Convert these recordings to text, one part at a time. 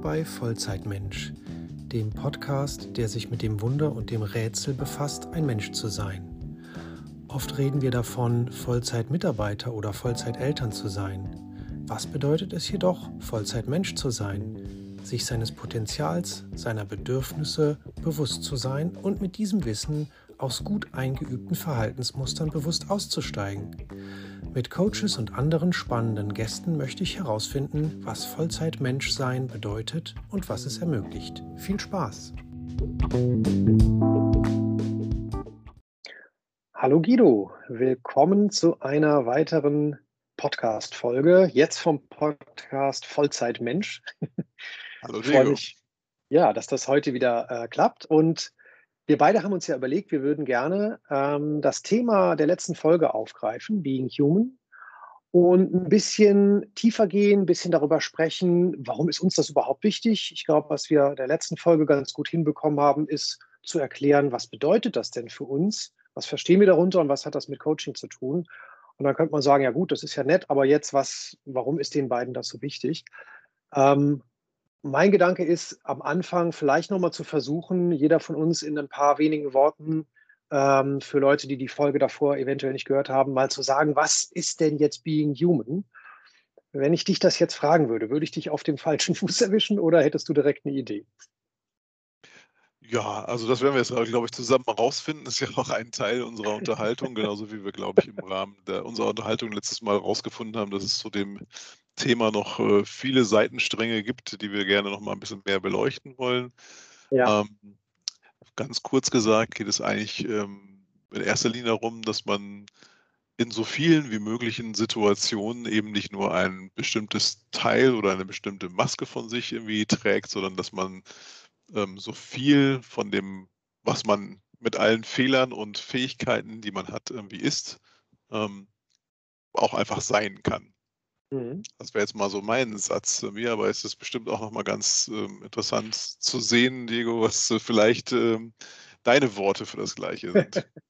Bei Vollzeitmensch, dem Podcast, der sich mit dem Wunder und dem Rätsel befasst, ein Mensch zu sein. Oft reden wir davon, Vollzeitmitarbeiter oder Vollzeiteltern zu sein. Was bedeutet es jedoch, Vollzeitmensch zu sein? Sich seines Potenzials, seiner Bedürfnisse bewusst zu sein und mit diesem Wissen aus gut eingeübten Verhaltensmustern bewusst auszusteigen. Mit Coaches und anderen spannenden Gästen möchte ich herausfinden, was Vollzeit-Menschsein bedeutet und was es ermöglicht. Viel Spaß! Hallo Guido, willkommen zu einer weiteren Podcast-Folge. Jetzt vom Podcast Vollzeit-Mensch. Hallo Diego. Freue mich, ja, dass das heute wieder äh, klappt und wir beide haben uns ja überlegt, wir würden gerne ähm, das Thema der letzten Folge aufgreifen, Being Human, und ein bisschen tiefer gehen, ein bisschen darüber sprechen, warum ist uns das überhaupt wichtig. Ich glaube, was wir der letzten Folge ganz gut hinbekommen haben, ist zu erklären, was bedeutet das denn für uns? Was verstehen wir darunter und was hat das mit Coaching zu tun? Und dann könnte man sagen, ja gut, das ist ja nett, aber jetzt was, warum ist den beiden das so wichtig? Ähm, mein Gedanke ist, am Anfang vielleicht nochmal zu versuchen, jeder von uns in ein paar wenigen Worten ähm, für Leute, die die Folge davor eventuell nicht gehört haben, mal zu sagen, was ist denn jetzt Being Human? Wenn ich dich das jetzt fragen würde, würde ich dich auf dem falschen Fuß erwischen oder hättest du direkt eine Idee? Ja, also das werden wir jetzt, glaube ich, zusammen rausfinden. Das ist ja auch ein Teil unserer Unterhaltung, genauso wie wir, glaube ich, im Rahmen der, unserer Unterhaltung letztes Mal rausgefunden haben, dass es zu dem Thema noch äh, viele Seitenstränge gibt, die wir gerne noch mal ein bisschen mehr beleuchten wollen. Ja. Ähm, ganz kurz gesagt geht es eigentlich ähm, in erster Linie darum, dass man in so vielen wie möglichen Situationen eben nicht nur ein bestimmtes Teil oder eine bestimmte Maske von sich irgendwie trägt, sondern dass man ähm, so viel von dem, was man mit allen Fehlern und Fähigkeiten, die man hat, irgendwie ist, ähm, auch einfach sein kann. Mhm. Das wäre jetzt mal so mein Satz zu mir, aber es ist bestimmt auch nochmal ganz ähm, interessant zu sehen, Diego, was äh, vielleicht ähm, deine Worte für das Gleiche sind.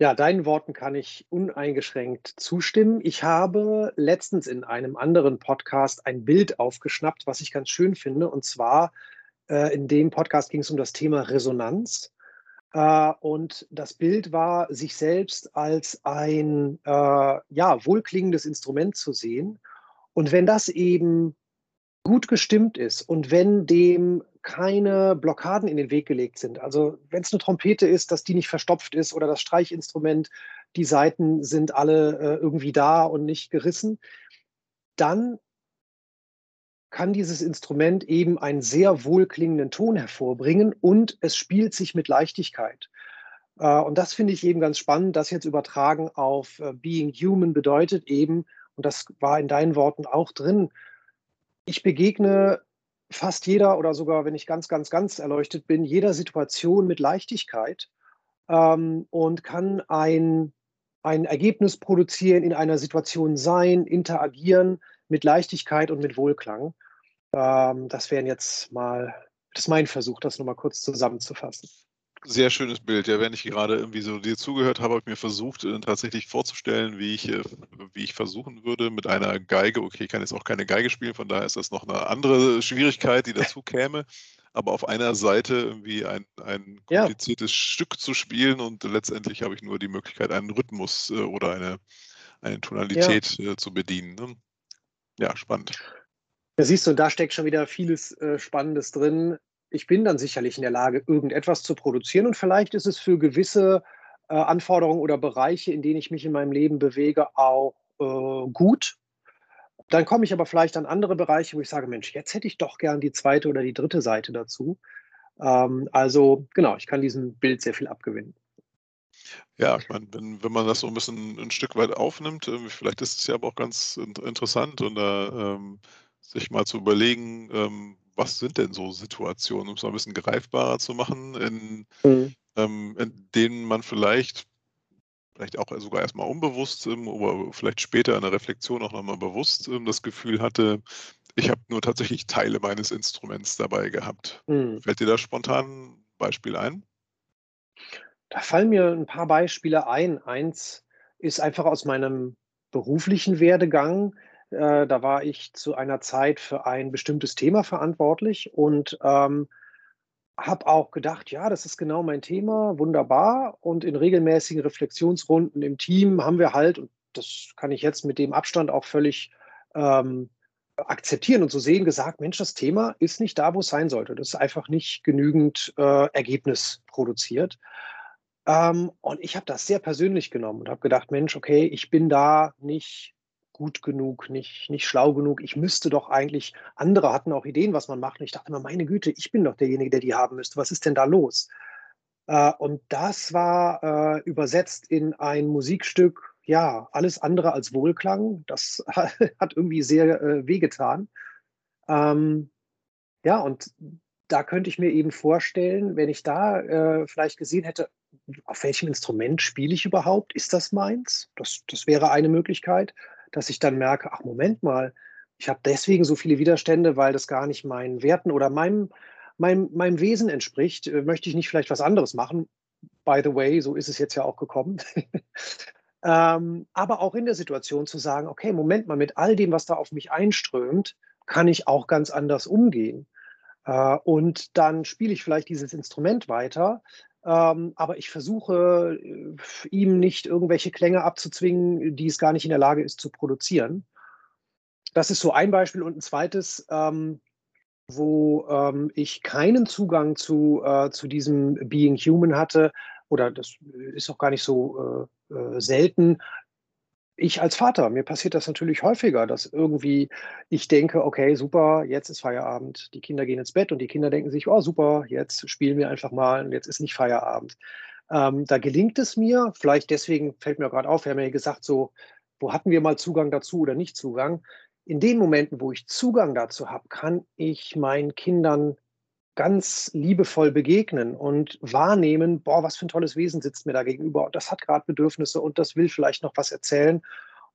Ja, deinen Worten kann ich uneingeschränkt zustimmen. Ich habe letztens in einem anderen Podcast ein Bild aufgeschnappt, was ich ganz schön finde. Und zwar äh, in dem Podcast ging es um das Thema Resonanz. Äh, und das Bild war, sich selbst als ein äh, ja, wohlklingendes Instrument zu sehen. Und wenn das eben gut gestimmt ist und wenn dem keine Blockaden in den Weg gelegt sind, also wenn es eine Trompete ist, dass die nicht verstopft ist oder das Streichinstrument, die Saiten sind alle äh, irgendwie da und nicht gerissen, dann kann dieses Instrument eben einen sehr wohlklingenden Ton hervorbringen und es spielt sich mit Leichtigkeit. Äh, und das finde ich eben ganz spannend, das jetzt übertragen auf äh, Being Human bedeutet eben, und das war in deinen Worten auch drin, ich begegne fast jeder oder sogar, wenn ich ganz, ganz, ganz erleuchtet bin, jeder Situation mit Leichtigkeit ähm, und kann ein, ein Ergebnis produzieren, in einer Situation sein, interagieren, mit Leichtigkeit und mit Wohlklang. Ähm, das wären jetzt mal, das ist mein Versuch, das nochmal kurz zusammenzufassen. Sehr schönes Bild. Ja, wenn ich gerade irgendwie so dir zugehört habe, habe ich mir versucht, äh, tatsächlich vorzustellen, wie ich, äh, wie ich versuchen würde mit einer Geige. Okay, ich kann jetzt auch keine Geige spielen, von daher ist das noch eine andere Schwierigkeit, die dazu käme. Aber auf einer Seite irgendwie ein, ein kompliziertes ja. Stück zu spielen und letztendlich habe ich nur die Möglichkeit, einen Rhythmus äh, oder eine, eine Tonalität ja. zu bedienen. Ja, spannend. Da siehst du, da steckt schon wieder vieles äh, Spannendes drin. Ich bin dann sicherlich in der Lage, irgendetwas zu produzieren und vielleicht ist es für gewisse äh, Anforderungen oder Bereiche, in denen ich mich in meinem Leben bewege, auch äh, gut. Dann komme ich aber vielleicht an andere Bereiche, wo ich sage, Mensch, jetzt hätte ich doch gern die zweite oder die dritte Seite dazu. Ähm, also genau, ich kann diesem Bild sehr viel abgewinnen. Ja, ich meine, wenn, wenn man das so ein bisschen ein Stück weit aufnimmt, vielleicht ist es ja aber auch ganz interessant und da ähm, sich mal zu überlegen, ähm, was sind denn so Situationen, um es mal ein bisschen greifbarer zu machen, in, mhm. ähm, in denen man vielleicht, vielleicht auch sogar erstmal unbewusst, oder vielleicht später in der Reflexion auch nochmal bewusst ähm, das Gefühl hatte, ich habe nur tatsächlich Teile meines Instruments dabei gehabt. Mhm. Fällt dir da spontan ein Beispiel ein? Da fallen mir ein paar Beispiele ein. Eins ist einfach aus meinem beruflichen Werdegang. Äh, da war ich zu einer Zeit für ein bestimmtes Thema verantwortlich und ähm, habe auch gedacht, ja, das ist genau mein Thema, wunderbar. Und in regelmäßigen Reflexionsrunden im Team haben wir halt, und das kann ich jetzt mit dem Abstand auch völlig ähm, akzeptieren und so sehen, gesagt, Mensch, das Thema ist nicht da, wo es sein sollte. Das ist einfach nicht genügend äh, Ergebnis produziert. Ähm, und ich habe das sehr persönlich genommen und habe gedacht, Mensch, okay, ich bin da nicht gut genug, nicht, nicht schlau genug. Ich müsste doch eigentlich, andere hatten auch Ideen, was man macht. Und ich dachte immer, meine Güte, ich bin doch derjenige, der die haben müsste. Was ist denn da los? Äh, und das war äh, übersetzt in ein Musikstück, ja, alles andere als Wohlklang. Das hat irgendwie sehr äh, wehgetan. Ähm, ja, und da könnte ich mir eben vorstellen, wenn ich da äh, vielleicht gesehen hätte, auf welchem Instrument spiele ich überhaupt? Ist das meins? Das, das wäre eine Möglichkeit, dass ich dann merke, ach Moment mal, ich habe deswegen so viele Widerstände, weil das gar nicht meinen Werten oder meinem, meinem, meinem Wesen entspricht. Äh, möchte ich nicht vielleicht was anderes machen? By the way, so ist es jetzt ja auch gekommen. ähm, aber auch in der Situation zu sagen, okay, Moment mal, mit all dem, was da auf mich einströmt, kann ich auch ganz anders umgehen. Äh, und dann spiele ich vielleicht dieses Instrument weiter, ähm, aber ich versuche äh, ihm nicht irgendwelche Klänge abzuzwingen, die es gar nicht in der Lage ist zu produzieren. Das ist so ein Beispiel. Und ein zweites, ähm, wo ähm, ich keinen Zugang zu, äh, zu diesem Being Human hatte, oder das ist auch gar nicht so äh, äh selten, ich als Vater, mir passiert das natürlich häufiger, dass irgendwie ich denke, okay, super, jetzt ist Feierabend, die Kinder gehen ins Bett und die Kinder denken sich, oh super, jetzt spielen wir einfach mal und jetzt ist nicht Feierabend. Ähm, da gelingt es mir, vielleicht deswegen fällt mir gerade auf, wir haben ja gesagt, so, wo hatten wir mal Zugang dazu oder nicht Zugang? In den Momenten, wo ich Zugang dazu habe, kann ich meinen Kindern ganz liebevoll begegnen und wahrnehmen, boah, was für ein tolles Wesen sitzt mir da gegenüber das hat gerade Bedürfnisse und das will vielleicht noch was erzählen.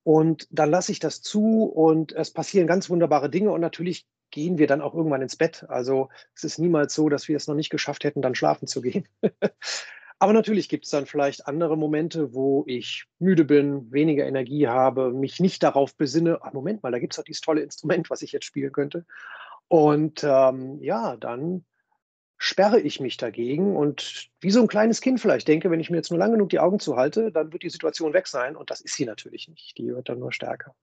Und dann lasse ich das zu und es passieren ganz wunderbare Dinge und natürlich gehen wir dann auch irgendwann ins Bett. Also es ist niemals so, dass wir es noch nicht geschafft hätten, dann schlafen zu gehen. Aber natürlich gibt es dann vielleicht andere Momente, wo ich müde bin, weniger Energie habe, mich nicht darauf besinne, ach Moment mal, da gibt es doch dieses tolle Instrument, was ich jetzt spielen könnte. Und ähm, ja, dann sperre ich mich dagegen und wie so ein kleines Kind vielleicht denke, wenn ich mir jetzt nur lang genug die Augen zuhalte, dann wird die Situation weg sein und das ist sie natürlich nicht. Die wird dann nur stärker.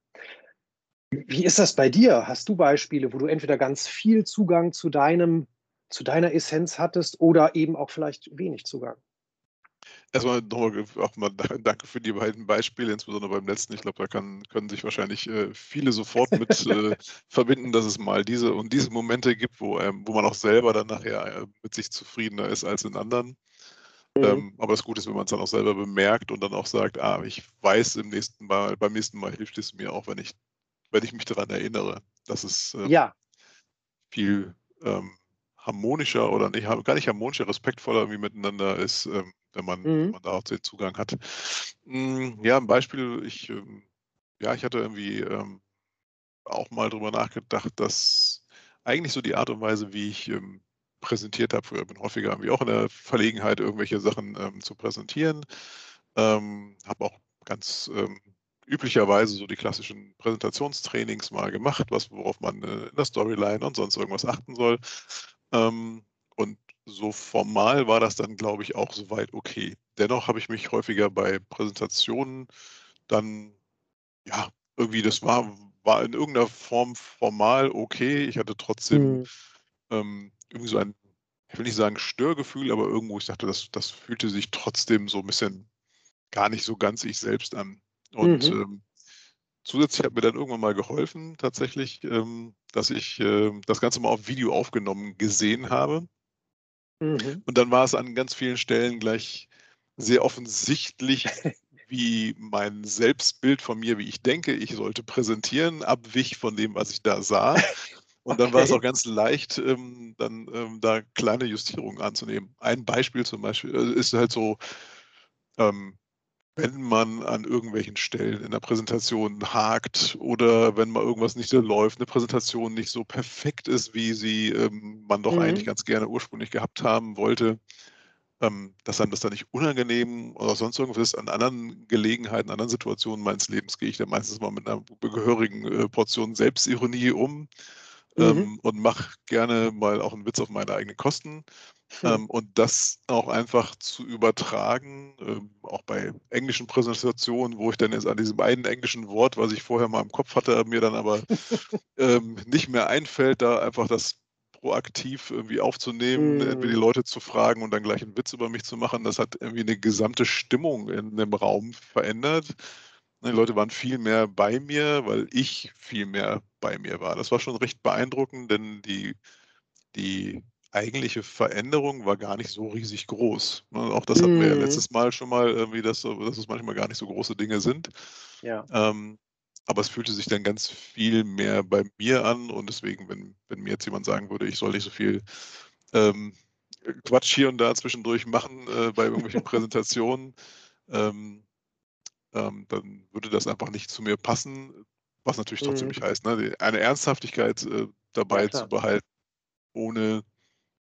Wie ist das bei dir? Hast du Beispiele, wo du entweder ganz viel Zugang zu deinem, zu deiner Essenz hattest oder eben auch vielleicht wenig Zugang? Erstmal nochmal auch mal danke für die beiden Beispiele, insbesondere beim letzten. Ich glaube, da kann, können sich wahrscheinlich äh, viele sofort mit äh, verbinden, dass es mal diese und diese Momente gibt, wo, ähm, wo man auch selber dann nachher äh, mit sich zufriedener ist als in anderen. Mhm. Ähm, aber das Gute ist, wenn man es dann auch selber bemerkt und dann auch sagt, ah, ich weiß im nächsten Mal, beim nächsten Mal hilft es mir auch, wenn ich, wenn ich mich daran erinnere, dass es ähm, ja. viel ähm, harmonischer oder nicht, gar nicht harmonischer, respektvoller irgendwie miteinander ist, ähm, wenn, man, mhm. wenn man da auch den Zugang hat. Hm, ja, ein Beispiel, ich, ähm, ja, ich hatte irgendwie ähm, auch mal drüber nachgedacht, dass eigentlich so die Art und Weise, wie ich ähm, präsentiert habe, früher bin häufiger irgendwie auch in der Verlegenheit, irgendwelche Sachen zu präsentieren. Habe auch ganz üblicherweise so die klassischen Präsentationstrainings mal gemacht, was, worauf man äh, in der Storyline und sonst irgendwas achten soll. Und so formal war das dann, glaube ich, auch soweit okay. Dennoch habe ich mich häufiger bei Präsentationen dann, ja, irgendwie, das war, war in irgendeiner Form formal okay. Ich hatte trotzdem mhm. ähm, irgendwie so ein, ich will nicht sagen Störgefühl, aber irgendwo, ich dachte, das, das fühlte sich trotzdem so ein bisschen gar nicht so ganz ich selbst an. Und mhm. ähm, zusätzlich hat mir dann irgendwann mal geholfen, tatsächlich, ähm, dass ich äh, das Ganze mal auf Video aufgenommen gesehen habe. Mhm. Und dann war es an ganz vielen Stellen gleich sehr offensichtlich, wie mein Selbstbild von mir, wie ich denke, ich sollte präsentieren, abwich von dem, was ich da sah. Und dann okay. war es auch ganz leicht, ähm, dann ähm, da kleine Justierungen anzunehmen. Ein Beispiel zum Beispiel äh, ist halt so, ähm, wenn man an irgendwelchen Stellen in der Präsentation hakt oder wenn mal irgendwas nicht so läuft, eine Präsentation nicht so perfekt ist, wie sie ähm, man doch mhm. eigentlich ganz gerne ursprünglich gehabt haben wollte, ähm, dass einem das dann nicht unangenehm oder sonst irgendwas ist. An anderen Gelegenheiten, anderen Situationen meines Lebens gehe ich dann meistens mal mit einer gehörigen äh, Portion Selbstironie um mhm. ähm, und mache gerne mal auch einen Witz auf meine eigenen Kosten. Mhm. Ähm, und das auch einfach zu übertragen, ähm, auch bei englischen Präsentationen, wo ich dann jetzt an diesem einen englischen Wort, was ich vorher mal im Kopf hatte, mir dann aber ähm, nicht mehr einfällt, da einfach das proaktiv irgendwie aufzunehmen, mm. entweder die Leute zu fragen und dann gleich einen Witz über mich zu machen. Das hat irgendwie eine gesamte Stimmung in dem Raum verändert. Die Leute waren viel mehr bei mir, weil ich viel mehr bei mir war. Das war schon recht beeindruckend, denn die, die eigentliche Veränderung war gar nicht so riesig groß. Ne, auch das hatten wir ja mm. letztes Mal schon mal, irgendwie, dass, dass es manchmal gar nicht so große Dinge sind. Ja. Ähm, aber es fühlte sich dann ganz viel mehr bei mir an und deswegen, wenn, wenn mir jetzt jemand sagen würde, ich soll nicht so viel ähm, Quatsch hier und da zwischendurch machen äh, bei irgendwelchen Präsentationen, ähm, ähm, dann würde das einfach nicht zu mir passen, was natürlich trotzdem mhm. nicht heißt, ne? eine Ernsthaftigkeit äh, dabei ja, zu behalten, ohne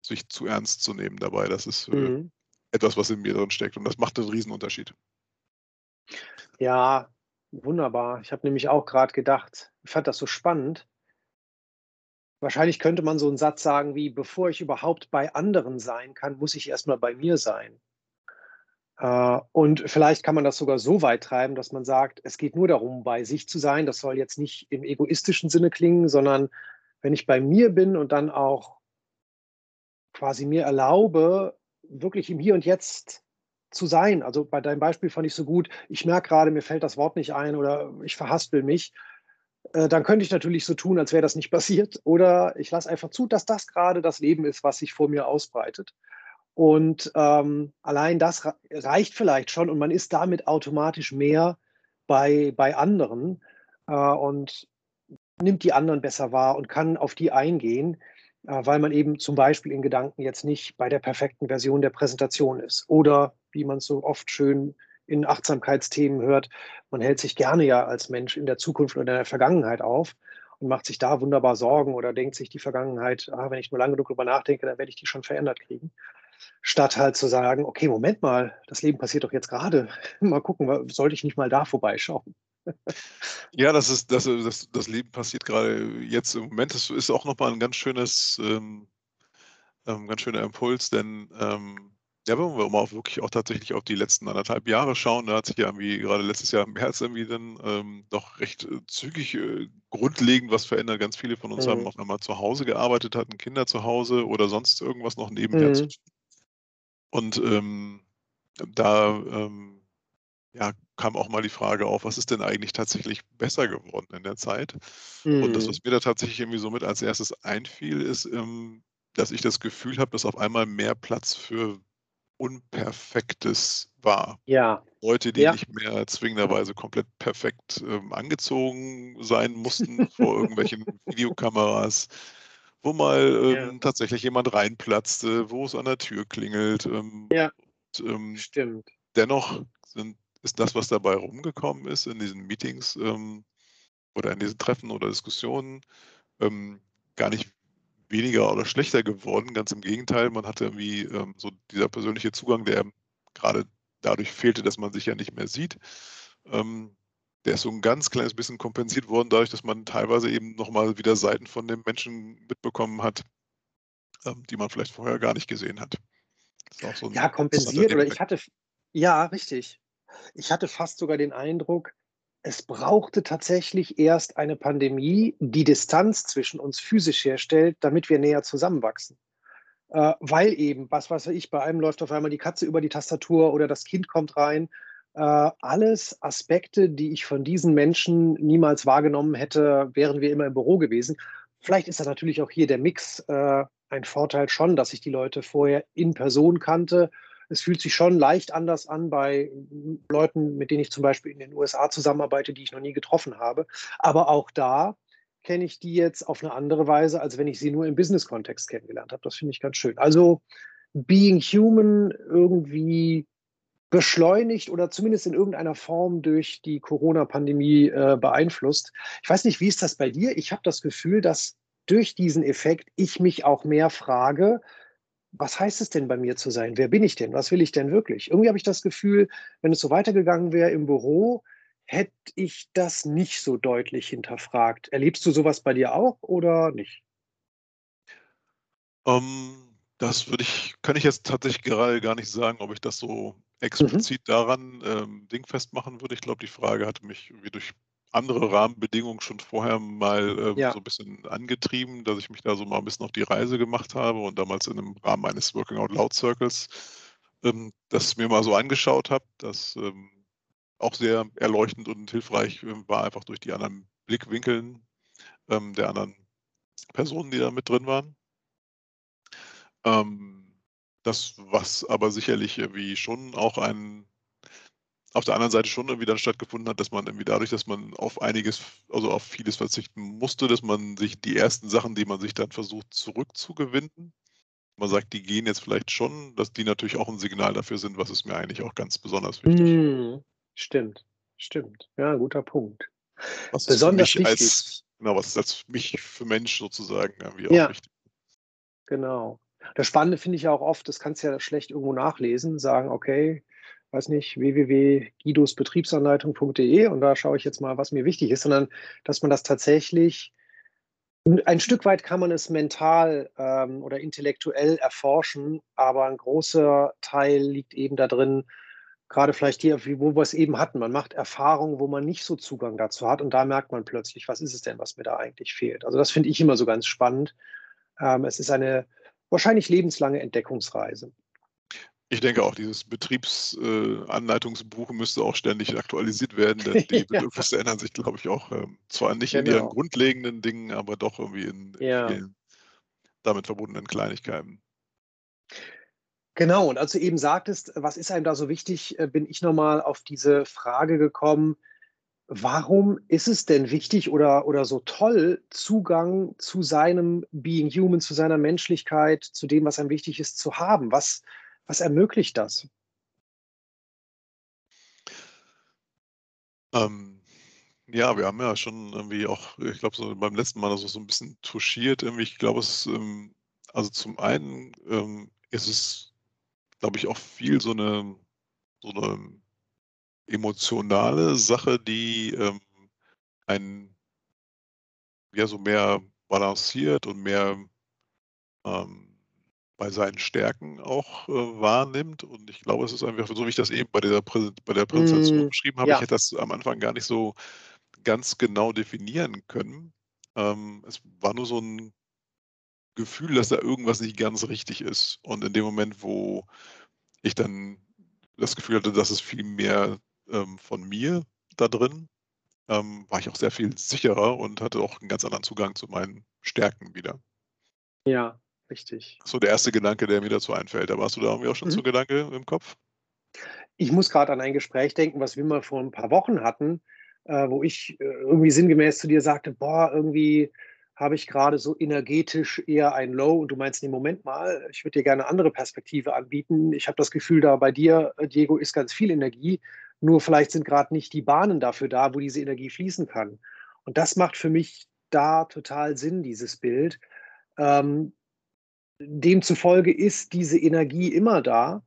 sich zu ernst zu nehmen dabei. Das ist äh, mhm. etwas, was in mir drin steckt und das macht einen Riesenunterschied. Ja, Wunderbar. Ich habe nämlich auch gerade gedacht, ich fand das so spannend. Wahrscheinlich könnte man so einen Satz sagen wie: „Bevor ich überhaupt bei anderen sein kann, muss ich erst mal bei mir sein.“ Äh, und vielleicht kann man das sogar so weit treiben, dass man sagt, es geht nur darum, bei sich zu sein. Das soll jetzt nicht im egoistischen Sinne klingen, sondern wenn ich bei mir bin und dann auch quasi mir erlaube, wirklich im Hier und Jetzt zu sein. Also bei deinem Beispiel fand ich so gut, ich merke gerade, mir fällt das Wort nicht ein oder ich verhaspel mich. Äh, dann könnte ich natürlich so tun, als wäre das nicht passiert. Oder ich lasse einfach zu, dass das gerade das Leben ist, was sich vor mir ausbreitet. Und ähm, allein das reicht vielleicht schon und man ist damit automatisch mehr bei, bei anderen äh, und nimmt die anderen besser wahr und kann auf die eingehen, äh, weil man eben zum Beispiel in Gedanken jetzt nicht bei der perfekten Version der Präsentation ist oder wie man es so oft schön in Achtsamkeitsthemen hört, man hält sich gerne ja als Mensch in der Zukunft oder in der Vergangenheit auf und macht sich da wunderbar Sorgen oder denkt sich die Vergangenheit, ah, wenn ich nur lange genug darüber nachdenke, dann werde ich die schon verändert kriegen. Statt halt zu sagen, okay, Moment mal, das Leben passiert doch jetzt gerade. Mal gucken, sollte ich nicht mal da vorbeischauen? Ja, das ist, das, das, das Leben passiert gerade jetzt im Moment. Das ist auch nochmal ein ganz schönes, ähm, ähm, ganz schöner Impuls, denn ähm, ja, wenn wir mal auch wirklich auch tatsächlich auf die letzten anderthalb Jahre schauen, da hat sich ja irgendwie gerade letztes Jahr im März irgendwie dann ähm, doch recht äh, zügig äh, grundlegend was verändert. Ganz viele von uns mhm. haben auf einmal zu Hause gearbeitet, hatten Kinder zu Hause oder sonst irgendwas noch nebenher mhm. zu tun. Und ähm, da ähm, ja, kam auch mal die Frage auf, was ist denn eigentlich tatsächlich besser geworden in der Zeit? Mhm. Und das, mhm. was mir da tatsächlich irgendwie so mit als erstes einfiel, ist, ähm, dass ich das Gefühl habe, dass auf einmal mehr Platz für Unperfektes war. Ja. Leute, die ja. nicht mehr zwingenderweise komplett perfekt ähm, angezogen sein mussten vor irgendwelchen Videokameras, wo mal ähm, ja. tatsächlich jemand reinplatzte, wo es an der Tür klingelt. Ähm, ja. Und, ähm, Stimmt. Dennoch sind, ist das, was dabei rumgekommen ist in diesen Meetings ähm, oder in diesen Treffen oder Diskussionen, ähm, gar nicht weniger oder schlechter geworden. Ganz im Gegenteil, man hatte irgendwie ähm, so dieser persönliche Zugang, der gerade dadurch fehlte, dass man sich ja nicht mehr sieht. Ähm, der ist so ein ganz kleines bisschen kompensiert worden, dadurch, dass man teilweise eben nochmal wieder Seiten von dem Menschen mitbekommen hat, ähm, die man vielleicht vorher gar nicht gesehen hat. So ja, kompensiert oder ich hatte, ja, richtig. Ich hatte fast sogar den Eindruck, es brauchte tatsächlich erst eine Pandemie, die Distanz zwischen uns physisch herstellt, damit wir näher zusammenwachsen. Äh, weil eben, was weiß ich, bei einem läuft auf einmal die Katze über die Tastatur oder das Kind kommt rein. Äh, alles Aspekte, die ich von diesen Menschen niemals wahrgenommen hätte, wären wir immer im Büro gewesen. Vielleicht ist da natürlich auch hier der Mix äh, ein Vorteil schon, dass ich die Leute vorher in Person kannte es fühlt sich schon leicht anders an bei Leuten, mit denen ich zum Beispiel in den USA zusammenarbeite, die ich noch nie getroffen habe. Aber auch da kenne ich die jetzt auf eine andere Weise, als wenn ich sie nur im Business-Kontext kennengelernt habe. Das finde ich ganz schön. Also Being Human irgendwie beschleunigt oder zumindest in irgendeiner Form durch die Corona-Pandemie äh, beeinflusst. Ich weiß nicht, wie ist das bei dir? Ich habe das Gefühl, dass durch diesen Effekt ich mich auch mehr frage, was heißt es denn bei mir zu sein? Wer bin ich denn? Was will ich denn wirklich? Irgendwie habe ich das Gefühl, wenn es so weitergegangen wäre im Büro, hätte ich das nicht so deutlich hinterfragt. Erlebst du sowas bei dir auch oder nicht? Ähm, das würde ich kann ich jetzt tatsächlich gerade gar nicht sagen, ob ich das so Mhm. explizit daran, ähm, dingfest machen würde. Ich glaube, die Frage hatte mich irgendwie durch andere Rahmenbedingungen schon vorher mal, ähm, Ja. so 'n bisschen angetrieben, dass ich mich da so mal 'n bisschen auf die Reise gemacht habe und damals in 'nem Rahmen eines Working Out Loud Circles, ähm, das mir mal so angeschaut habe, das, ähm, auch sehr erleuchtend und hilfreich, ähm, war, einfach durch die anderen Blickwinkeln, ähm, der anderen Personen, die da mit drin waren. Ähm, das, was aber sicherlich irgendwie schon auch ein auf der anderen Seite schon irgendwie dann stattgefunden hat, dass man irgendwie dadurch, dass man auf einiges also auf vieles verzichten musste, dass man sich die ersten Sachen, die man sich dann versucht zurückzugewinnen man sagt, die gehen jetzt vielleicht schon, dass die natürlich auch 'n Signal dafür sind, was ist mir eigentlich auch ganz besonders wichtig. Mhm. Stimmt, stimmt. Ja, guter Punkt. Was Besonders wichtig. als genau, was ist als mich für Mensch sozusagen irgendwie auch Ja. wichtig. Genau. Das Spannende finde ich ja auch oft, das kannst du ja schlecht irgendwo nachlesen, sagen: „Okay, weiß nicht, www.guidosbetriebsanleitung.de und da schaue ich jetzt mal, was mir wichtig ist“, sondern dass man das tatsächlich ein Stück weit kann man es mental, ähm, oder intellektuell erforschen, aber 'n großer Teil liegt eben da drin, grade vielleicht hier, wo wir's eben hatten. Man macht Erfahrungen, wo man nicht so Zugang dazu hat und da merkt man plötzlich: „Was ist es denn, was mir da eigentlich fehlt?“ Also, das finde ich immer so ganz spannend. Ähm, es ist eine wahrscheinlich lebenslange Entdeckungsreise. Ich denke auch, dieses Betriebs äh, müsste auch ständig aktualisiert werden, denn die Ja. Bedürfnisse ändern sich, glaube ich, auch, ähm, zwar nicht in ihren Genau. grundlegenden Dingen, aber doch irgendwie in Ja. vielen damit verbundenen Kleinigkeiten. Genau, und als du eben sagtest: „Was ist einem da so wichtig?“, äh, bin ich noch mal auf diese Frage gekommen: Warum ist es denn wichtig oder oder so toll, Zugang zu seinem Being Human, zu seiner Menschlichkeit, zu dem, was einem wichtig ist, zu haben? Was was ermöglicht das? Ähm, ja, wir haben ja schon irgendwie auch ich glaube, so beim letzten Mal so so 'n bisschen touchiert irgendwie. Ich glaube, es, ähm also, zum einen, ähm, ist es, glaube ich, auch viel so 'ne so 'ne emotionale Sache, die, ähm, einen ja, so mehr balanciert und mehr, ähm, bei seinen Stärken auch, äh, wahrnimmt. Und ich glaube, es ist einfach so, wie ich das eben bei der Präsen bei der Präsentation Mhm, beschrieben habe, ich ja. hätte das am Anfang gar nicht so ganz genau definieren können. Ähm, es war nur so 'n Gefühl, dass da irgendwas nicht ganz richtig ist. Und in dem Moment, wo ich dann das Gefühl hatte, das ist viel mehr, ähm, von mir da drin, ähm, war ich auch sehr viel sicherer und hatte auch 'n ganz anderen Zugang zu meinen Stärken wieder. Ja, richtig. So der 1. Gedanke, der mir dazu einfällt. Aber hast du da irgendwie auch schon so 'n Mhm. Gedanke im Kopf? Ich muss grad an ein Gespräch denken, was wir mal vor 'n paar Wochen hatten, äh, wo ich, äh, irgendwie sinngemäß zu dir sagte: „Boah, irgendwie habe ich grade so energetisch eher ein Low.“ Und du meinst: „Ne, Moment mal, ich würde dir gerne 'ne andere Perspektive anbieten. Ich habe das Gefühl, da bei dir, äh, Diego, ist ganz viel Energie, nur vielleicht sind grad nicht die Bahnen dafür da, wo diese Energie fließen kann.“ Und das macht für mich da total Sinn, dieses Bild. Ähm, demzufolge ist diese Energie immer da,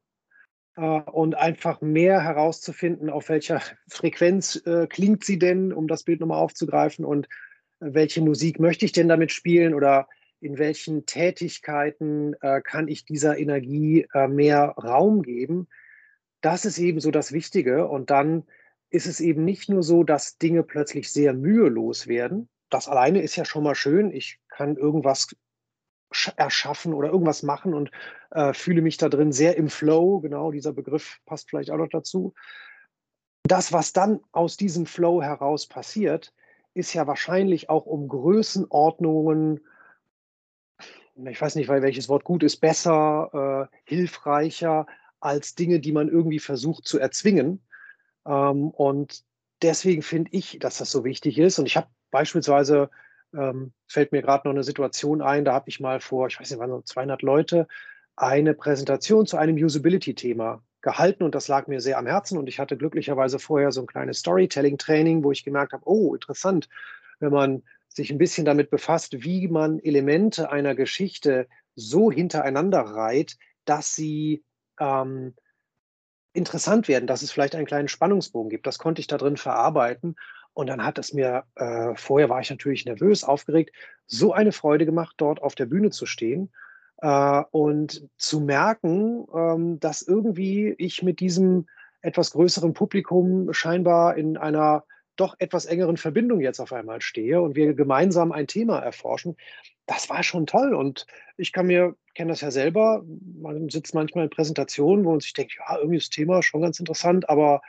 äh, und einfach mehr herauszufinden, auf welcher Frequenz, äh, klingt sie denn, um das Bild noch mal aufzugreifen und, äh, welche Musik möchte ich denn damit spielen oder in welchen Tätigkeiten, äh, kann ich dieser Energie, äh, mehr Raum geben? Das ist eben so das Wichtige. Und dann ist es eben nicht nur so, dass Dinge plötzlich sehr mühelos werden. Das alleine ist ja schon mal schön. Ich kann irgendwas sch erschaffen oder irgendwas machen und, äh, fühle mich da drin sehr im Flow. Genau, dieser Begriff passt vielleicht auch noch dazu. Das, was dann aus diesem Flow heraus passiert, ist ja wahrscheinlich auch um Größenordnungen ich weiß nicht, weil welches Wort gut ist, besser, äh, hilfreicher als Dinge, die man irgendwie versucht zu erzwingen. Ähm, und deswegen finde ich, dass das so wichtig ist. Und ich habe beispielsweise ähm, fällt mir grad noch 'ne Situation ein, da habe ich mal vor ich weiß nicht, waren so 200 Leute, eine Präsentation zu einem Usability-Thema gehalten und das lag mir sehr am Herzen und ich hatte glücklicherweise vorher so 'n kleines Storytelling-Training, wo ich gemerkt habe: „Oh, interessant, wenn man sich 'n bisschen damit befasst, wie man Elemente einer Geschichte so hintereinander reiht, dass sie ähm, interessant werden, dass es vielleicht einen kleinen Spannungsbogen gibt. Das konnte ich da drin verarbeiten. Und dann hat es mir, äh, vorher war ich natürlich nervös, aufgeregt, so eine Freude gemacht, dort auf der Bühne zu stehen äh, und zu merken, ähm, dass irgendwie ich mit diesem etwas größeren Publikum scheinbar in einer doch etwas engeren Verbindung jetzt auf einmal stehe und wir gemeinsam ein Thema erforschen. Das war schon toll. Und ich kann mir, kenne das ja selber, man sitzt manchmal in Präsentationen, wo man sich denkt, ja, irgendwie das Thema schon ganz interessant, aber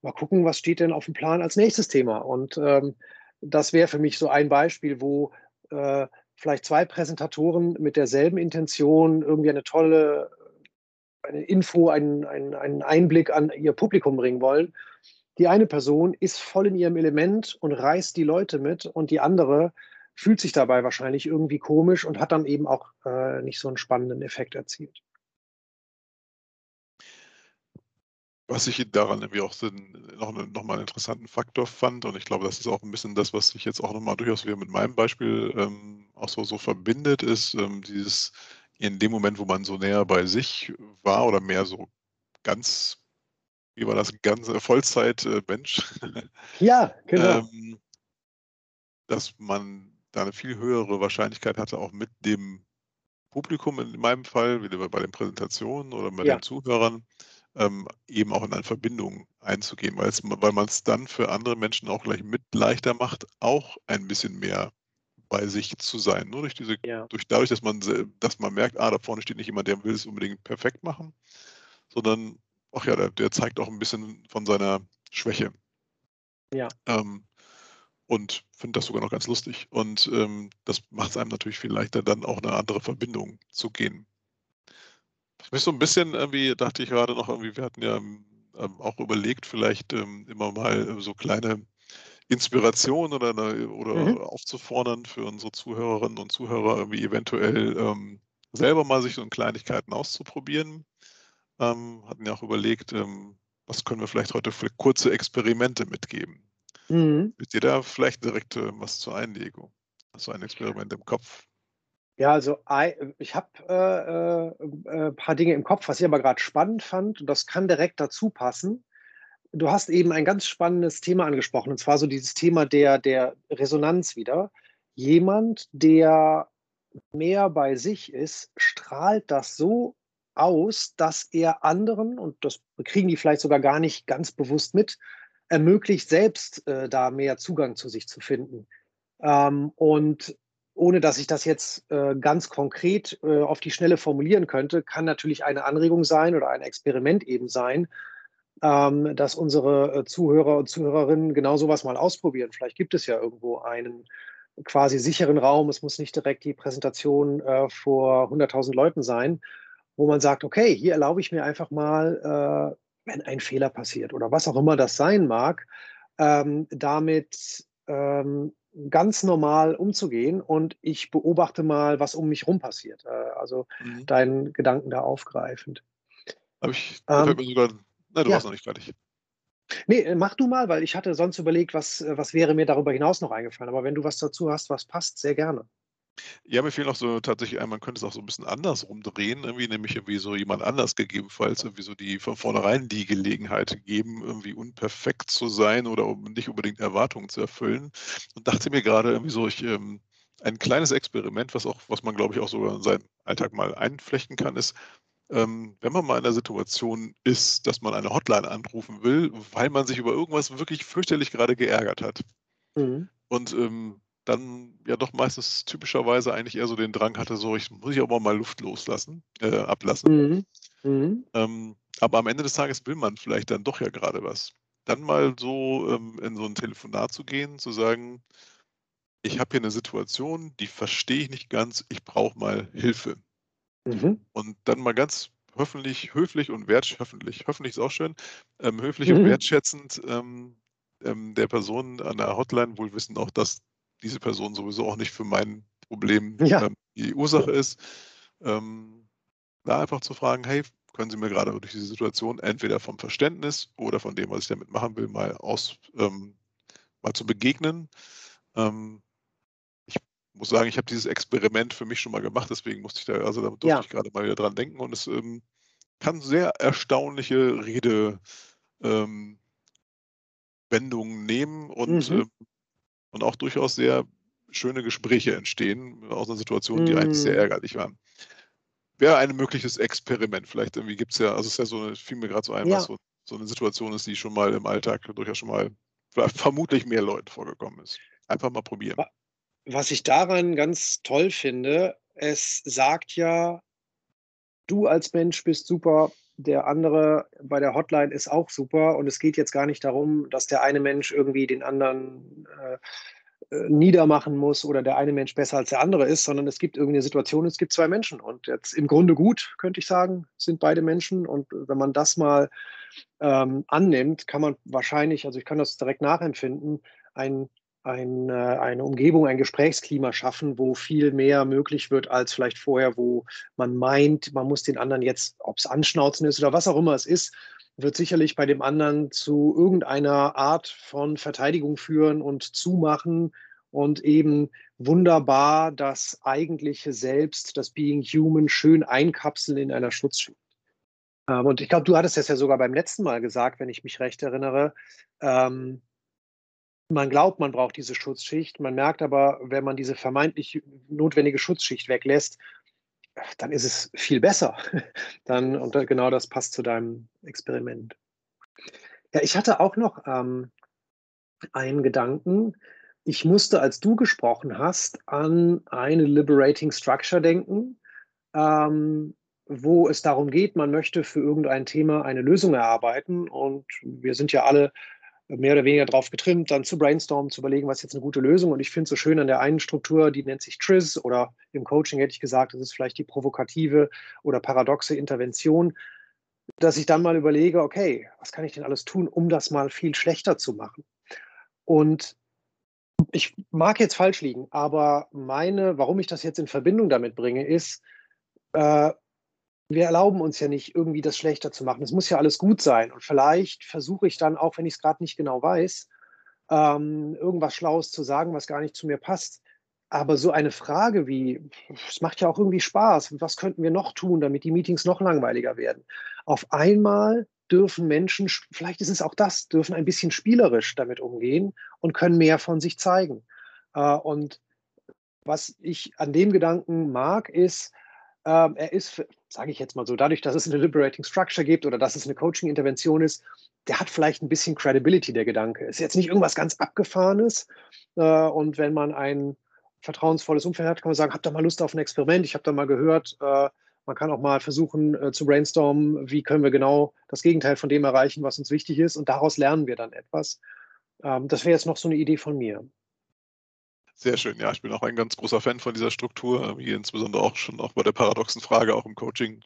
mal gucken, was steht denn auf dem Plan als nächstes Thema. Und ähm, das wäre für mich so ein Beispiel, wo äh, vielleicht zwei Präsentatoren mit derselben Intention irgendwie eine tolle eine Info, einen, einen, einen Einblick an ihr Publikum bringen wollen. Die eine Person ist voll in ihrem Element und reißt die Leute mit und die andere fühlt sich dabei wahrscheinlich irgendwie komisch und hat dann eben auch äh, nicht so einen spannenden Effekt erzielt. Was ich daran irgendwie auch noch, noch mal einen interessanten Faktor fand, und ich glaube, das ist auch ein bisschen das, was sich jetzt auch nochmal durchaus wieder mit meinem Beispiel ähm, auch so, so verbindet, ist ähm, dieses in dem Moment, wo man so näher bei sich war oder mehr so ganz, wie war das, ganz Vollzeit-Mensch. Äh, ja, genau. ähm, dass man da eine viel höhere Wahrscheinlichkeit hatte, auch mit dem Publikum in meinem Fall, wie bei den Präsentationen oder bei ja. den Zuhörern, ähm, eben auch in eine Verbindung einzugehen, weil man es dann für andere Menschen auch gleich mit leichter macht, auch ein bisschen mehr bei sich zu sein. Nur durch diese, ja. durch dadurch, dass man, dass man merkt, ah, da vorne steht nicht jemand, der will es unbedingt perfekt machen, sondern, ach ja, der, der zeigt auch ein bisschen von seiner Schwäche. Ja. Ähm, und finde das sogar noch ganz lustig. Und ähm, das macht es einem natürlich viel leichter, dann auch eine andere Verbindung zu gehen. Ich mich so ein bisschen irgendwie, dachte ich gerade noch irgendwie, wir hatten ja ähm, auch überlegt, vielleicht ähm, immer mal so kleine Inspiration oder, eine, oder mhm. aufzufordern für unsere Zuhörerinnen und Zuhörer, irgendwie eventuell ähm, selber mal sich so in Kleinigkeiten auszuprobieren. Ähm, hatten ja auch überlegt, ähm, was können wir vielleicht heute für kurze Experimente mitgeben. Mhm. Mit dir da vielleicht direkt äh, was zur Einlegung? Hast du ein Experiment im Kopf? Ja, also ich habe äh, äh, ein paar Dinge im Kopf, was ich aber gerade spannend fand, und das kann direkt dazu passen du hast eben ein ganz spannendes Thema angesprochen, und zwar so dieses Thema der, der Resonanz wieder. Jemand, der mehr bei sich ist, strahlt das so aus, dass er anderen, und das kriegen die vielleicht sogar gar nicht ganz bewusst mit, ermöglicht, selbst äh, da mehr Zugang zu sich zu finden. Ähm, und ohne dass ich das jetzt äh, ganz konkret äh, auf die Schnelle formulieren könnte, kann natürlich eine Anregung sein oder ein Experiment eben sein, ähm, dass unsere äh, Zuhörer und Zuhörerinnen genau sowas mal ausprobieren. Vielleicht gibt es ja irgendwo einen quasi sicheren Raum. Es muss nicht direkt die Präsentation äh, vor 100.000 Leuten sein, wo man sagt, okay, hier erlaube ich mir einfach mal, äh, wenn ein Fehler passiert oder was auch immer das sein mag, ähm, damit ähm, ganz normal umzugehen und ich beobachte mal, was um mich rum passiert. Äh, also mhm. deinen Gedanken da aufgreifend. Habe ich, ähm, mir sogar na, du ja. warst noch nicht fertig. Nee, äh, mach du mal, weil ich hatte sonst überlegt, was, äh, was wäre mir darüber hinaus noch eingefallen. Aber wenn du was dazu hast, was passt, sehr gerne. Ja, mir fehlt noch so tatsächlich ein, man könnte es auch so ein bisschen anders rumdrehen, irgendwie, nämlich irgendwie so jemand anders gegebenenfalls irgendwie so die von vornherein die Gelegenheit geben, irgendwie unperfekt zu sein oder um nicht unbedingt Erwartungen zu erfüllen. Und dachte mir gerade irgendwie so, ich, ähm, ein kleines Experiment, was auch, was man glaube ich auch sogar in seinen Alltag mal einflechten kann, ist, ähm, wenn man mal in der Situation ist, dass man eine Hotline anrufen will, weil man sich über irgendwas wirklich fürchterlich gerade geärgert hat. Mhm. Und ähm, dann ja doch meistens typischerweise eigentlich eher so den Drang hatte, so ich muss ich aber mal Luft loslassen, äh, ablassen. Mhm. Mhm. Ähm, aber am Ende des Tages will man vielleicht dann doch ja gerade was. Dann mal so ähm, in so ein Telefonat zu gehen, zu sagen, ich habe hier eine Situation, die verstehe ich nicht ganz, ich brauche mal Hilfe. Mhm. Und dann mal ganz höflich, höflich und wertschätzend, hoffentlich ist auch schön, ähm, höflich mhm. und wertschätzend ähm, ähm, der Person an der Hotline wohl wissen auch, dass diese Person sowieso auch nicht für mein Problem ja. Ähm, die Ursache ist. Ähm, da einfach zu fragen, hey, können Sie mir gerade durch diese Situation entweder vom Verständnis oder von dem, was ich damit machen will, mal aus, ähm, mal zu begegnen muss sagen, ich habe dieses Experiment für mich schon mal gemacht, deswegen musste ich da, also da durfte Ja. ich gerade mal wieder dran denken und es ähm, kann sehr erstaunliche Rede ähm, Wendungen nehmen und, Mhm. ähm, und auch durchaus sehr schöne Gespräche entstehen aus einer Situation, die eigentlich sehr Mhm. ärgerlich waren. Wäre ein mögliches Experiment. Vielleicht irgendwie gibt es ja, also es ist ja so eine, fiel mir gerade so ein, was Ja. so, so eine Situation ist, die schon mal im Alltag durchaus schon mal vermutlich mehr Leuten vorgekommen ist. Einfach mal probieren. Wa was ich daran ganz toll finde, es sagt ja: „Du als Mensch bist super, der andere bei der Hotline ist auch super.“ Und es geht jetzt gar nicht darum, dass der eine Mensch irgendwie den anderen, äh, äh, niedermachen muss oder der eine Mensch besser als der andere ist, sondern es gibt irgendwie 'ne Situation, es gibt 2 Menschen und jetzt im Grunde gut, könnte ich sagen, sind beide Menschen und wenn man das mal, ähm, annimmt, kann man wahrscheinlich also, ich kann das direkt nachempfinden, ein ein, äh eine Umgebung, ein Gesprächsklima schaffen, wo viel mehr möglich wird als vielleicht vorher, wo man meint, man muss den anderen jetzt ob's Anschnauzen ist oder was auch immer es ist, wird sicherlich bei dem anderen zu irgendeiner Art von Verteidigung führen und Zumachen und eben wunderbar das eigentliche Selbst, das Being Human schön einkapseln in einer Schutzschicht. Ähm, und ich glaube, du hattest das ja sogar beim letzten Mal gesagt, wenn ich mich recht erinnere. Ähm man glaubt, man braucht diese Schutzschicht, man merkt aber, wenn man diese vermeintlich notwendige Schutzschicht weglässt, dann ist es viel besser. Dann und genau das passt zu deinem Experiment. Ja, ich hatte auch noch, ähm, einen Gedanken. Ich musste, als du gesprochen hast, an eine Liberating Structure denken, ähm, wo es darum geht, man möchte für irgendein Thema eine Lösung erarbeiten und wir sind ja alle mehr oder weniger drauf getrimmt, dann zu brainstormen, zu überlegen, was ist jetzt 'ne gute Lösung und ich finde es so schön an der einen Struktur, die nennt sich TRIZ oder im Coaching hätte ich gesagt, das ist vielleicht die provokative oder paradoxe Intervention, dass ich dann mal überlege: „Okay, was kann ich denn alles tun, um das mal viel schlechter zu machen?“ Und ich mag jetzt falsch liegen, aber meine warum ich das jetzt in Verbindung damit bringe, ist, äh, wir erlauben uns ja nicht, irgendwie das schlechter zu machen. Es muss ja alles gut sein und vielleicht versuche ich dann, auch wenn ich's grad nicht genau weiß, ähm, irgendwas Schlaues zu sagen, was gar nicht zu mir passt. Aber so eine Frage wie es macht ja auch irgendwie Spaß. Was könnten wir noch tun, damit die Meetings noch langweiliger werden? Auf einmal dürfen Menschen sch vielleicht ist es auch das, dürfen ein bisschen spielerisch damit umgehen und können mehr von sich zeigen. Äh, und was ich an dem Gedanken mag, ist, ähm, er ist sage ich jetzt mal so, dadurch, dass es 'ne Liberating Structure gibt oder dass es 'ne Coaching-Intervention ist, der hat vielleicht 'n bisschen Credibility, der Gedanke. Ist jetzt nicht irgendwas ganz Abgefahrenes, äh, und wenn man ein vertrauensvolles Umfeld hat, kann man sagen: „Habt ihr mal Lust auf 'n Experiment? Ich habe da mal gehört, äh, man kann auch mal versuchen, äh, zu brainstormen, wie können wir genau das Gegenteil von dem erreichen, was uns wichtig ist und daraus lernen wir dann etwas.“ Ähm, das wäre jetzt noch so 'ne Idee von mir. Sehr schön. Ja, ich bin auch ein ganz großer Fan von dieser Struktur, ähm, hier insbesondere auch schon auch bei der paradoxen Frage auch im Coaching.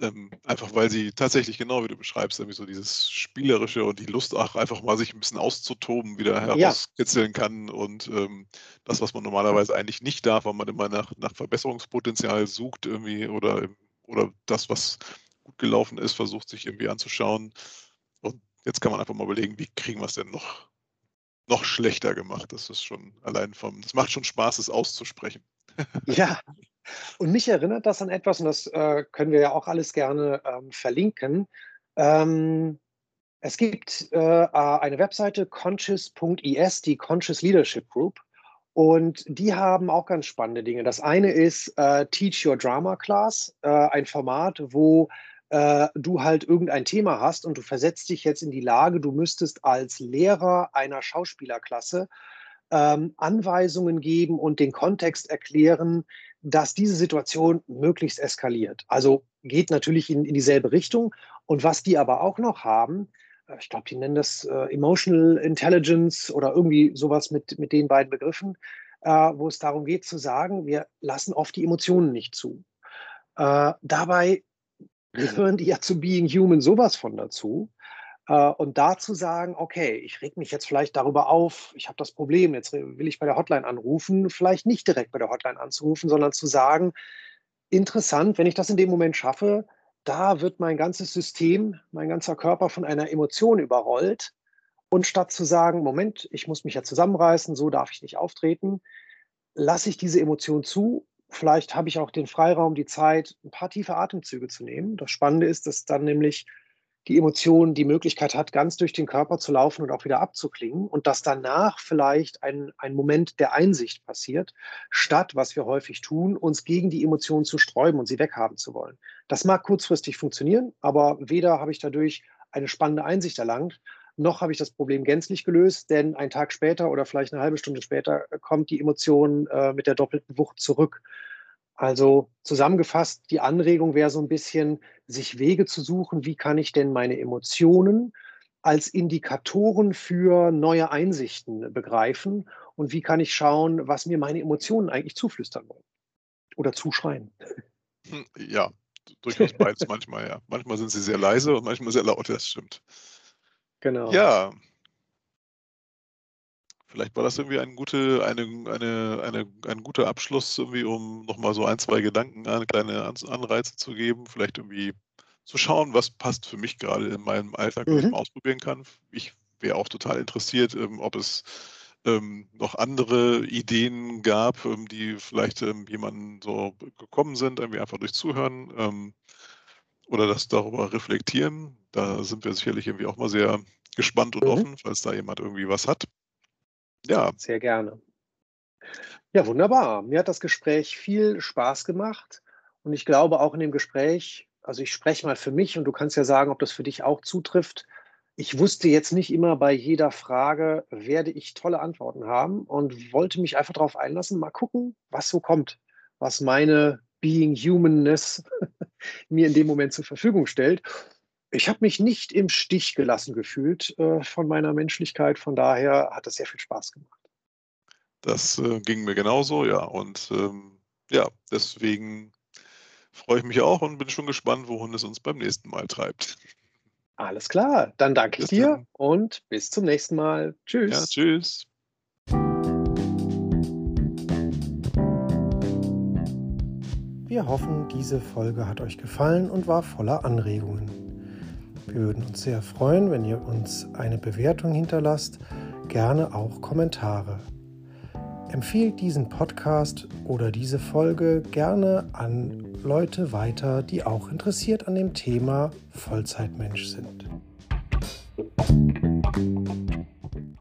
Ähm, einfach weil sie tatsächlich genau wie du beschreibst, irgendwie so dieses Spielerische und die Lust auch einfach mal sich 'n bisschen auszutoben wieder Ja. herauskitzeln kann und, ähm, das, was man normalerweise eigentlich nicht darf, weil man immer nach nach Verbesserungspotenzial sucht irgendwie oder oder das, was gut gelaufen ist, versucht, sich irgendwie anzuschauen. Und jetzt kann man einfach mal überlegen, wie kriegen wir's denn noch noch schlechter gemacht? Das ist schon allein vom das macht schon Spaß, es auszusprechen. Ja. Und mich erinnert das an etwas und das, äh, können wir ja auch alles gerne, ähm, verlinken. Ähm, es gibt, äh, a eine Webseite conscious.is, die Conscious Leadership Group, und die haben auch ganz spannende Dinge. Das eine ist, äh, Teach Your Drama Class, äh, ein Format, wo, äh, du halt irgendein Thema hast und du versetzt dich jetzt in die Lage, du müsstest als Lehrer einer Schauspielerklasse, ähm, Anweisungen geben und den Kontext erklären, dass diese Situation möglichst eskaliert. Also, geht natürlich in in dieselbe Richtung. Und was die aber auch noch haben, äh, ich glaube, die nennen das, äh, Emotional Intelligence oder irgendwie so was mit mit den beiden Begriffen, äh, wo es darum geht zu sagen: „Wir lassen oft die Emotionen nicht zu.“ Äh, dabei gehören die ja zu Being Human so was von dazu. Äh, und da zu sagen: „Okay, ich rege mich jetzt vielleicht darüber auf, ich habe das Problem, jetzt will ich bei der Hotline anrufen.“ Vielleicht nicht direkt bei der Hotline anzurufen, sondern zu sagen: „Interessant, wenn ich das in dem Moment schaffe, da wird mein ganzes System, mein ganzer Körper von einer Emotion überrollt.“ Und statt zu sagen: „Moment, ich muss mich ja zusammenreißen, so darf ich nicht auftreten.“ lasse ich diese Emotion zu. Vielleicht habe ich auch den Freiraum, die Zeit, ein paar tiefe Atemzüge zu nehmen. Das Spannende ist, dass dann nämlich die Emotion die Möglichkeit hat, ganz durch den Körper zu laufen und auch wieder abzuklingen und dass danach vielleicht ein, ein Moment der Einsicht passiert, statt, was wir häufig tun, uns gegen die Emotionen zu sträuben und sie weghaben zu wollen. Das mag kurzfristig funktionieren, aber weder habe ich dadurch eine spannende Einsicht erlangt, noch habe ich das Problem gänzlich gelöst, denn ein Tag später oder vielleicht eine halbe Stunde später kommt die Emotion äh, mit der doppelten Wucht zurück. Also zusammengefasst, die Anregung wäre so ein bisschen, sich Wege zu suchen, wie kann ich denn meine Emotionen als Indikatoren für neue Einsichten begreifen und wie kann ich schauen, was mir meine Emotionen eigentlich zuflüstern wollen oder zuschreien. Hm, ja, durchaus beides manchmal, ja. Manchmal sind sie sehr leise und manchmal sehr laut, das stimmt. Genau. Ja, Vielleicht war das irgendwie ein, gute, eine, eine, eine, ein guter Abschluss, irgendwie, um nochmal so ein, zwei Gedanken, eine kleine Anreize zu geben. Vielleicht irgendwie zu schauen, was passt für mich gerade in meinem Alltag, was mhm. ich mal ausprobieren kann. Ich wäre auch total interessiert, ähm, ob es ähm, noch andere Ideen gab, ähm, die vielleicht ähm, jemanden so gekommen sind, irgendwie einfach durch Zuhören ähm, oder das darüber reflektieren. Da sind wir sicherlich irgendwie auch mal sehr gespannt und mhm. offen, falls da jemand irgendwie was hat. Ja. Sehr gerne. Ja, wunderbar. Mir hat das Gespräch viel Spaß gemacht und ich glaube auch in dem Gespräch, also ich spreche mal für mich und du kannst ja sagen, ob das für dich auch zutrifft. Ich wusste jetzt nicht immer bei jeder Frage, werde ich tolle Antworten haben und wollte mich einfach darauf einlassen, mal gucken, was so kommt, was meine Being Humanness mir in dem Moment zur Verfügung stellt. Ich habe mich nicht im Stich gelassen gefühlt äh, von meiner Menschlichkeit. Von daher hat es sehr viel Spaß gemacht. Das äh, ging mir genauso, ja. Und ähm, ja, deswegen freue ich mich auch und bin schon gespannt, wohin es uns beim nächsten Mal treibt. Alles klar, dann danke ich dir und bis zum nächsten Mal. Tschüss. Ja, tschüss. Wir hoffen, diese Folge hat euch gefallen und war voller Anregungen. Wir würden uns sehr freuen, wenn ihr uns eine Bewertung hinterlasst, gerne auch Kommentare. Empfehlt diesen Podcast oder diese Folge gerne an Leute weiter, die auch interessiert an dem Thema Vollzeitmensch sind.